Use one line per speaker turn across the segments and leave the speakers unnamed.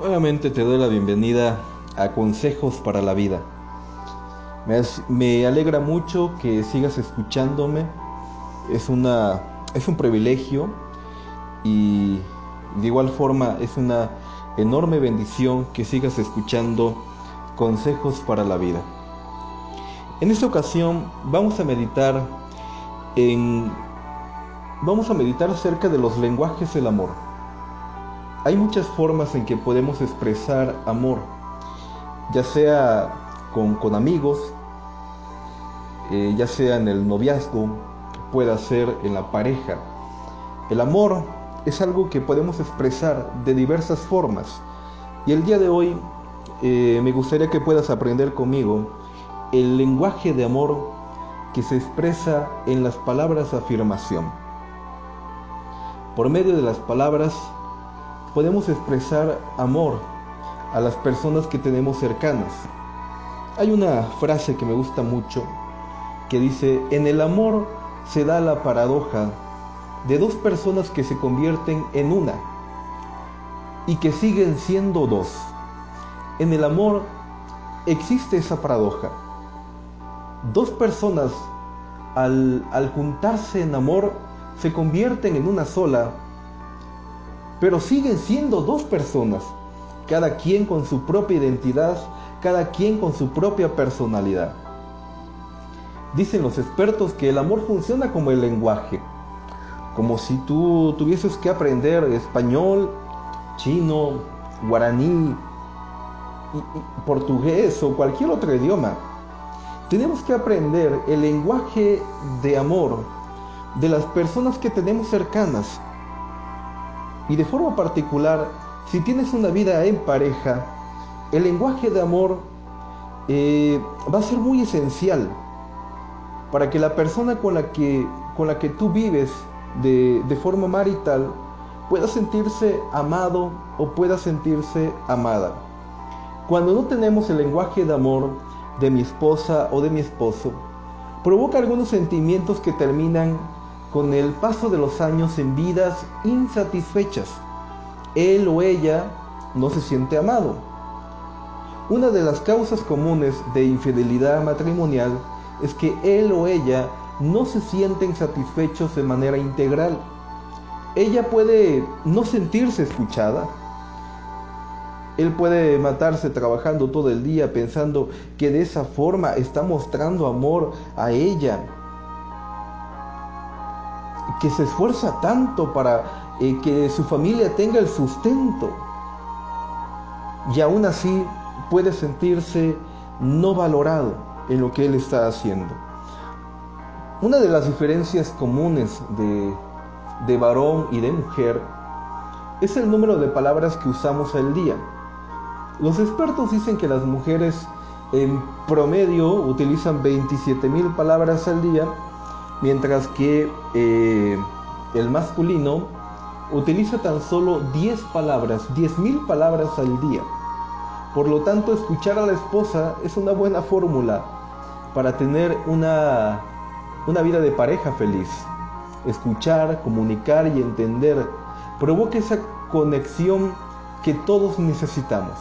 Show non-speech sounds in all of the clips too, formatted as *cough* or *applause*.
Nuevamente te doy la bienvenida a Consejos para la Vida. Me, alegra mucho que sigas escuchándome. Es, una, es un privilegio y de igual forma es una enorme bendición que sigas escuchando Consejos para la Vida. En esta ocasión vamos a meditar en vamos a meditar acerca de los lenguajes del amor. Hay muchas formas en que podemos expresar amor, ya sea con, amigos, eh, ya sea en el noviazgo, pueda ser en la pareja. El amor es algo que podemos expresar de diversas formas. Y el día de hoy eh, me gustaría que puedas aprender conmigo el lenguaje de amor que se expresa en las palabras afirmación. Por medio de las palabras podemos expresar amor a las personas que tenemos cercanas. Hay una frase que me gusta mucho que dice, en el amor se da la paradoja de dos personas que se convierten en una y que siguen siendo dos. En el amor existe esa paradoja. Dos personas al, al juntarse en amor se convierten en una sola pero siguen siendo dos personas, cada quien con su propia identidad, cada quien con su propia personalidad. Dicen los expertos que el amor funciona como el lenguaje, como si tú tuvieses que aprender español, chino, guaraní, portugués o cualquier otro idioma. Tenemos que aprender el lenguaje de amor de las personas que tenemos cercanas, y de forma particular, si tienes una vida en pareja, el lenguaje de amor eh, va a ser muy esencial para que la persona con la que, con la que tú vives de, de forma marital pueda sentirse amado o pueda sentirse amada. Cuando no tenemos el lenguaje de amor de mi esposa o de mi esposo, provoca algunos sentimientos que terminan con el paso de los años en vidas insatisfechas. Él o ella no se siente amado. Una de las causas comunes de infidelidad matrimonial es que él o ella no se sienten satisfechos de manera integral. Ella puede no sentirse escuchada. Él puede matarse trabajando todo el día pensando que de esa forma está mostrando amor a ella que se esfuerza tanto para eh, que su familia tenga el sustento y aún así puede sentirse no valorado en lo que él está haciendo. Una de las diferencias comunes de, de varón y de mujer es el número de palabras que usamos al día. Los expertos dicen que las mujeres en promedio utilizan 27 mil palabras al día mientras que eh, el masculino utiliza tan solo 10 palabras, 10.000 palabras al día. Por lo tanto, escuchar a la esposa es una buena fórmula para tener una, una vida de pareja feliz. Escuchar, comunicar y entender provoca esa conexión que todos necesitamos.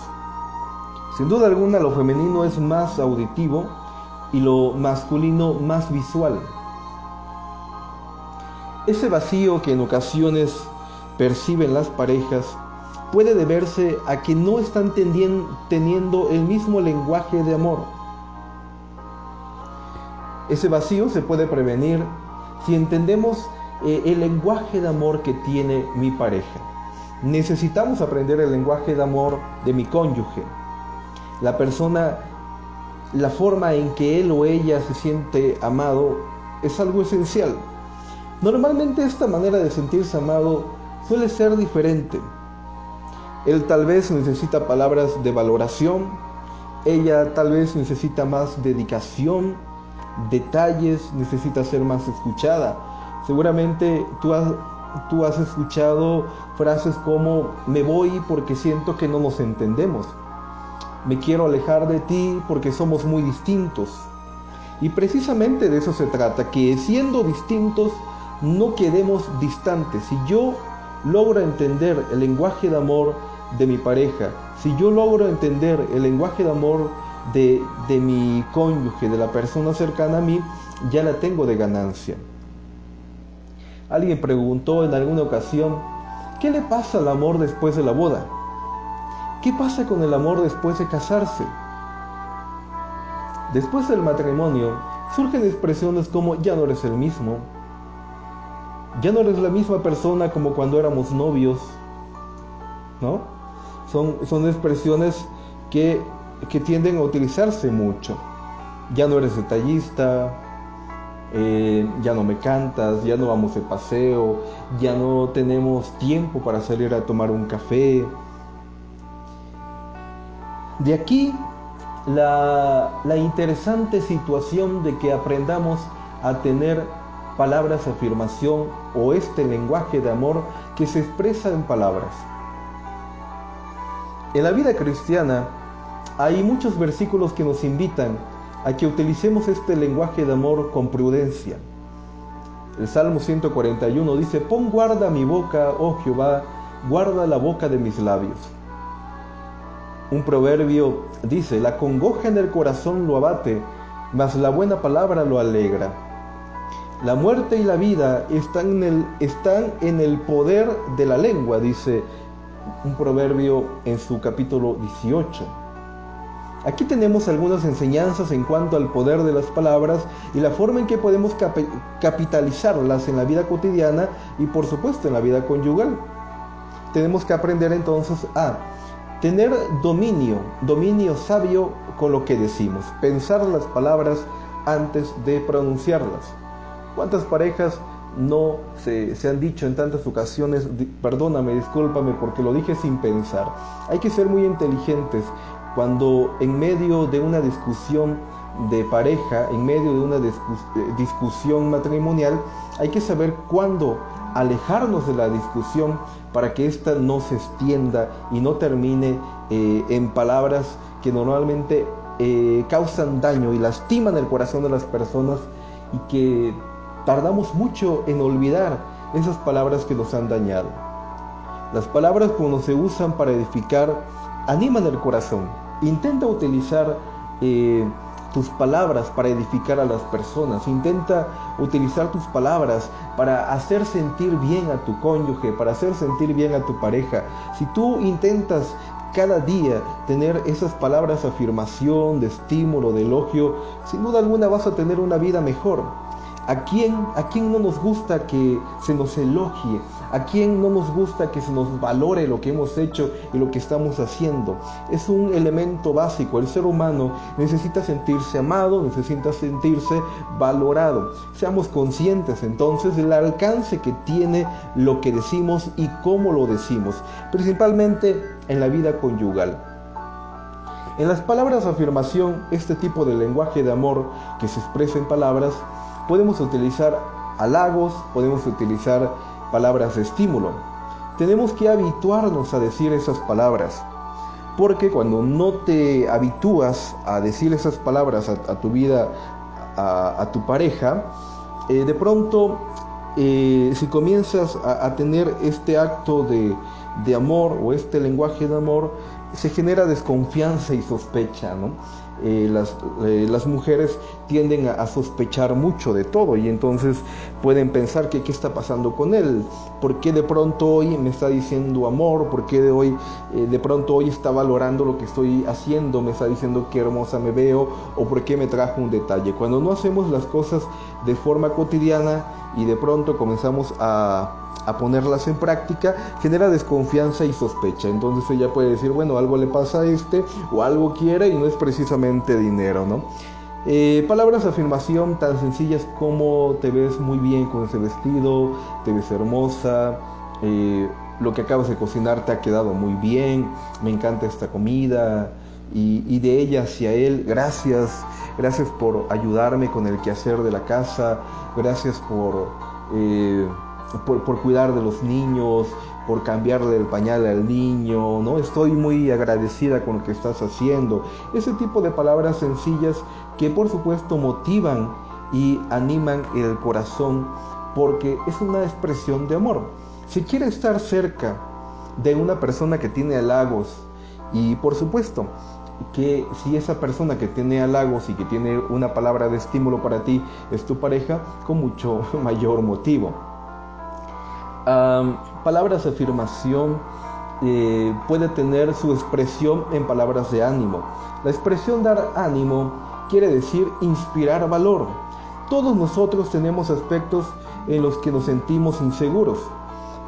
Sin duda alguna, lo femenino es más auditivo y lo masculino más visual. Ese vacío que en ocasiones perciben las parejas puede deberse a que no están teniendo el mismo lenguaje de amor. Ese vacío se puede prevenir si entendemos eh, el lenguaje de amor que tiene mi pareja. Necesitamos aprender el lenguaje de amor de mi cónyuge. La persona, la forma en que él o ella se siente amado es algo esencial. Normalmente esta manera de sentirse amado suele ser diferente. Él tal vez necesita palabras de valoración, ella tal vez necesita más dedicación, detalles, necesita ser más escuchada. Seguramente tú has, escuchado frases como me voy porque siento que no nos entendemos. Me quiero alejar de ti porque somos muy distintos. Y precisamente de eso se trata, que siendo distintos no quedemos distantes. Si yo logro entender el lenguaje de amor de mi pareja, Si yo logro entender el lenguaje de amor de, de mi cónyuge, de la persona cercana a mí, ya la tengo de ganancia. Alguien preguntó en alguna ocasión, ¿qué le pasa al amor después de la boda? ¿Qué pasa con el amor después de casarse? Después del matrimonio surgen expresiones como ya no eres el mismo, ya no eres la misma persona como cuando éramos novios, ¿no? Son, son expresiones que, que tienden a utilizarse mucho. Ya no eres detallista, eh, ya no me cantas, ya no vamos de paseo, ya no tenemos tiempo para salir a tomar un café. De aquí la, la interesante situación de que aprendamos a tener palabras afirmación o este lenguaje de amor que se expresa en palabras. En la vida cristiana hay muchos versículos que nos invitan a que utilicemos este lenguaje de amor con prudencia. El Salmo 141 dice, pon guarda mi boca, oh Jehová, guarda la boca de mis labios. Un proverbio dice, la congoja en el corazón lo abate, mas la buena palabra lo alegra. La muerte y la vida están en el, poder de la lengua, dice un proverbio en su capítulo 18. Aquí tenemos algunas enseñanzas en cuanto al poder de las palabras y la forma en que podemos capitalizarlas en la vida cotidiana y por supuesto en la vida conyugal. Tenemos que aprender entonces a tener dominio, dominio sabio con lo que decimos, pensar las palabras antes de pronunciarlas. ¿Cuántas parejas no se, se, han dicho en tantas ocasiones, perdóname, discúlpame porque lo dije sin pensar? Hay que ser muy inteligentes cuando en medio de una discusión de pareja, en medio de una discusión matrimonial, hay que saber cuándo alejarnos de la discusión para que ésta no se extienda y no termine eh, en palabras que normalmente eh, causan daño y lastiman el corazón de las personas y que tardamos mucho en olvidar esas palabras que nos han dañado. Las palabras cuando se usan para edificar animan el corazón. Intenta utilizar eh, tus palabras para edificar a las personas. Intenta utilizar tus palabras para hacer sentir bien a tu cónyuge, para hacer sentir bien a tu pareja. Si tú intentas cada día tener esas palabras de afirmación, de estímulo, de elogio, sin duda alguna vas a tener una vida mejor. ¿A quién, ¿A quién no nos gusta que se nos elogie? ¿A quién no nos gusta que se nos valore lo que hemos hecho y lo que estamos haciendo? Es un elemento básico. El ser humano necesita sentirse amado, necesita sentirse valorado. Seamos conscientes entonces del alcance que tiene lo que decimos y cómo lo decimos, principalmente en la vida conyugal. En las palabras afirmación, este tipo de lenguaje de amor que se expresa en palabras, podemos utilizar halagos, podemos utilizar palabras de estímulo. Tenemos que habituarnos a decir esas palabras, porque cuando no te habitúas a decir esas palabras a, tu vida, a, tu pareja, eh, de pronto, eh, si comienzas a, tener este acto de, de amor o este lenguaje de amor, se genera desconfianza y sospecha, ¿no? Eh, las, eh, las, mujeres tienden a, sospechar mucho de todo y entonces pueden pensar que qué está pasando con él, por qué de pronto hoy me está diciendo amor, por qué de hoy eh, de pronto hoy está valorando lo que estoy haciendo, me está diciendo qué hermosa me veo o por qué me trajo un detalle. Cuando no hacemos las cosas de forma cotidiana y de pronto comenzamos a a ponerlas en práctica, genera desconfianza y sospecha. Entonces ella puede decir, bueno, algo le pasa a este o algo quiere y no es precisamente dinero, ¿no? Eh, palabras de afirmación tan sencillas como te ves muy bien con ese vestido, te ves hermosa, eh, lo que acabas de cocinar te ha quedado muy bien, me encanta esta comida, y, de ella hacia él, gracias, gracias por ayudarme con el quehacer de la casa, gracias por... Eh, por, cuidar de los niños, por cambiarle el pañal al niño, ¿no? Estoy muy agradecida con lo que estás haciendo. Ese tipo de palabras sencillas que por supuesto motivan y animan el corazón porque es una expresión de amor. Si quiere estar cerca de una persona que tiene halagos Y por supuesto, que si esa persona que tiene halagos y que tiene una palabra de estímulo para ti es tu pareja, con mucho *laughs* mayor motivo. Palabras de afirmación eh, puede tener su expresión en palabras de ánimo. La expresión dar ánimo quiere decir inspirar valor. Todos nosotros tenemos aspectos en los que nos sentimos inseguros.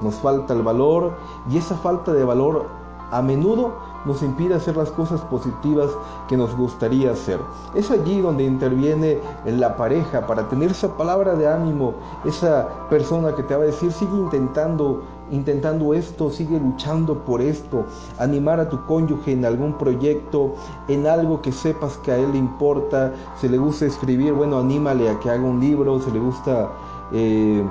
Nos falta el valor y esa falta de valor a menudo nos impide hacer las cosas positivas que nos gustaría hacer. Es allí donde interviene la pareja para tener esa palabra de ánimo, esa persona que te va a decir, sigue intentando, intentando esto, sigue luchando por esto, animar a tu cónyuge en algún proyecto, en algo que sepas que a él le importa, si le gusta escribir, bueno, anímale a que haga un libro, si le gusta... Eh,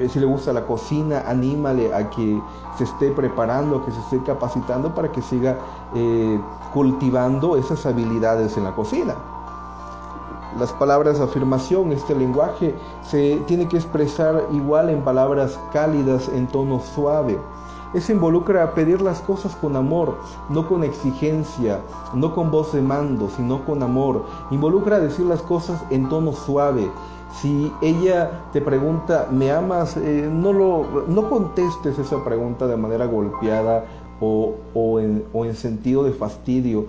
eh, si le gusta la cocina, anímale a que se esté preparando, que se esté capacitando para que siga eh, cultivando esas habilidades en la cocina. Las palabras de afirmación, este lenguaje, se tiene que expresar igual en palabras cálidas, en tono suave. Eso involucra pedir las cosas con amor, no con exigencia, no con voz de mando, sino con amor. Involucra decir las cosas en tono suave, si ella te pregunta, ¿me amas? Eh, no, lo, no contestes esa pregunta de manera golpeada o, o, en, o, en, sentido de fastidio.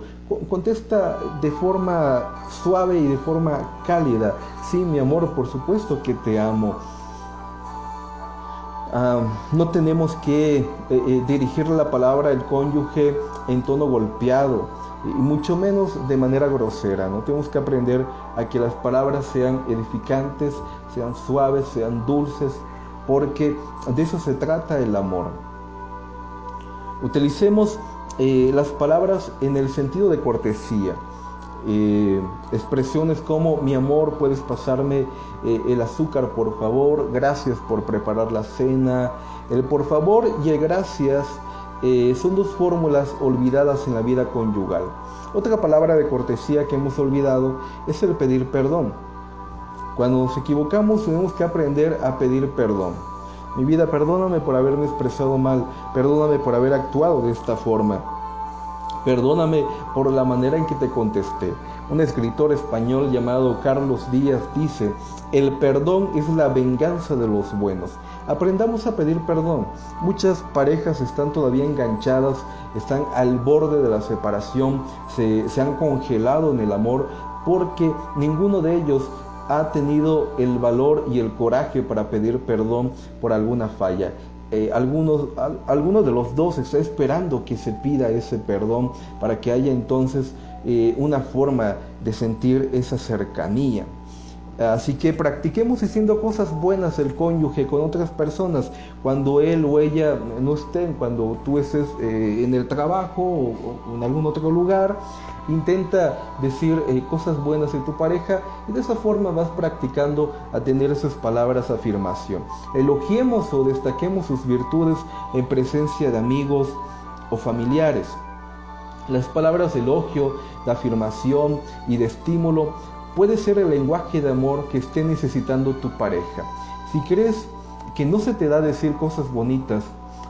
Contesta de forma suave y de forma cálida. Sí, mi amor, por supuesto que te amo. No tenemos que eh, eh, dirigir la palabra al cónyuge en tono golpeado y mucho menos de manera grosera. No tenemos que aprender a que las palabras sean edificantes, sean suaves, sean dulces, porque de eso se trata el amor. Utilicemos eh, las palabras en el sentido de cortesía. Eh, expresiones como mi amor, puedes pasarme eh, el azúcar por favor, gracias por preparar la cena, el por favor y el gracias eh, son dos fórmulas olvidadas en la vida conyugal. Otra palabra de cortesía que hemos olvidado es el pedir perdón. Cuando nos equivocamos tenemos que aprender a pedir perdón. Mi vida, perdóname por haberme expresado mal, perdóname por haber actuado de esta forma, perdóname por la manera en que te contesté. Un escritor español llamado Carlos Díaz dice, el perdón es la venganza de los buenos. Aprendamos a pedir perdón. Muchas parejas están todavía enganchadas, están al borde de la separación, se, han congelado en el amor porque ninguno de ellos ha tenido el valor y el coraje para pedir perdón por alguna falla. Eh, algunos, algunos de los dos está esperando que se pida ese perdón para que haya entonces eh, una forma de sentir esa cercanía. Así que practiquemos diciendo cosas buenas el cónyuge con otras personas cuando él o ella no estén, cuando tú estés eh, en el trabajo o, en algún otro lugar. Intenta decir eh, cosas buenas de tu pareja y de esa forma vas practicando a tener esas palabras afirmación. Elogiemos o destaquemos sus virtudes en presencia de amigos o familiares. Las palabras de elogio, de afirmación y de estímulo puede ser el lenguaje de amor que esté necesitando tu pareja. Si crees que no se te da decir cosas bonitas,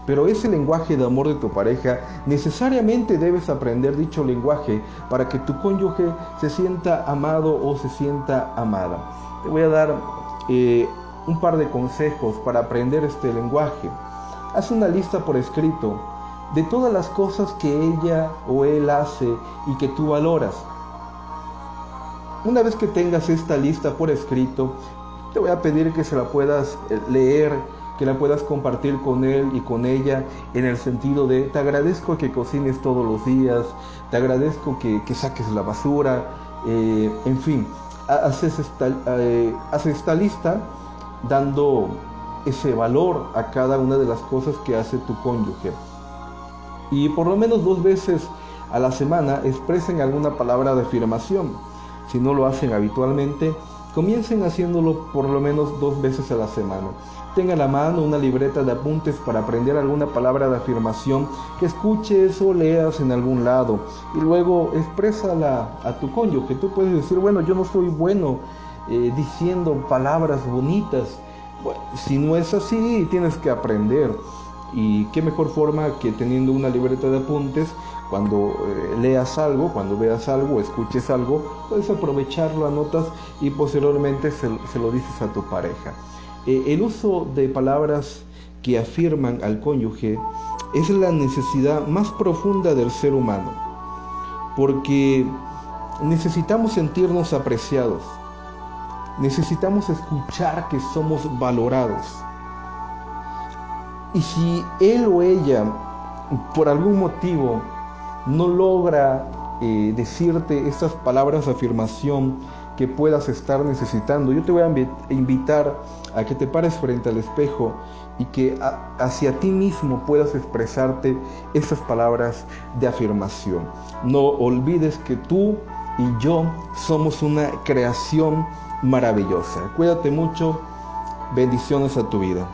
pero ese lenguaje de amor de tu pareja, necesariamente debes aprender dicho lenguaje para que tu cónyuge se sienta amado o se sienta amada. Te voy a dar eh, un par de consejos para aprender este lenguaje. Haz una lista por escrito de todas las cosas que ella o él hace y que tú valoras. Una vez que tengas esta lista por escrito, te voy a pedir que se la puedas eh, leer, que la puedas compartir con él y con ella en el sentido de te agradezco que cocines todos los días, te agradezco que, saques la basura, eh, en fin, haces eh, haces esta lista dando ese valor a cada una de las cosas que hace tu cónyuge. Y por lo menos dos veces a la semana expresen alguna palabra de afirmación si no lo hacen habitualmente, comiencen haciéndolo por lo menos dos veces a la semana. Tenga a la mano una libreta de apuntes para aprender alguna palabra de afirmación que escuches o leas en algún lado y luego exprésala a tu cónyuge. Tú puedes decir, bueno, yo no soy bueno eh, diciendo palabras bonitas. Si no es así, tienes que aprender. Y qué mejor forma que teniendo una libreta de apuntes cuando eh, leas algo, cuando veas algo, escuches algo, puedes aprovecharlo, anotas y posteriormente se, lo dices a tu pareja. Eh, el uso de palabras que afirman al cónyuge es la necesidad más profunda del ser humano, porque necesitamos sentirnos apreciados, necesitamos escuchar que somos valorados. Y si él o ella, por algún motivo, no logra eh, decirte estas palabras de afirmación que puedas estar necesitando, yo te voy a invitar a que te pares frente al espejo y que hacia ti mismo puedas expresarte esas palabras de afirmación. No olvides que tú y yo somos una creación maravillosa. Cuídate mucho. Bendiciones a tu vida.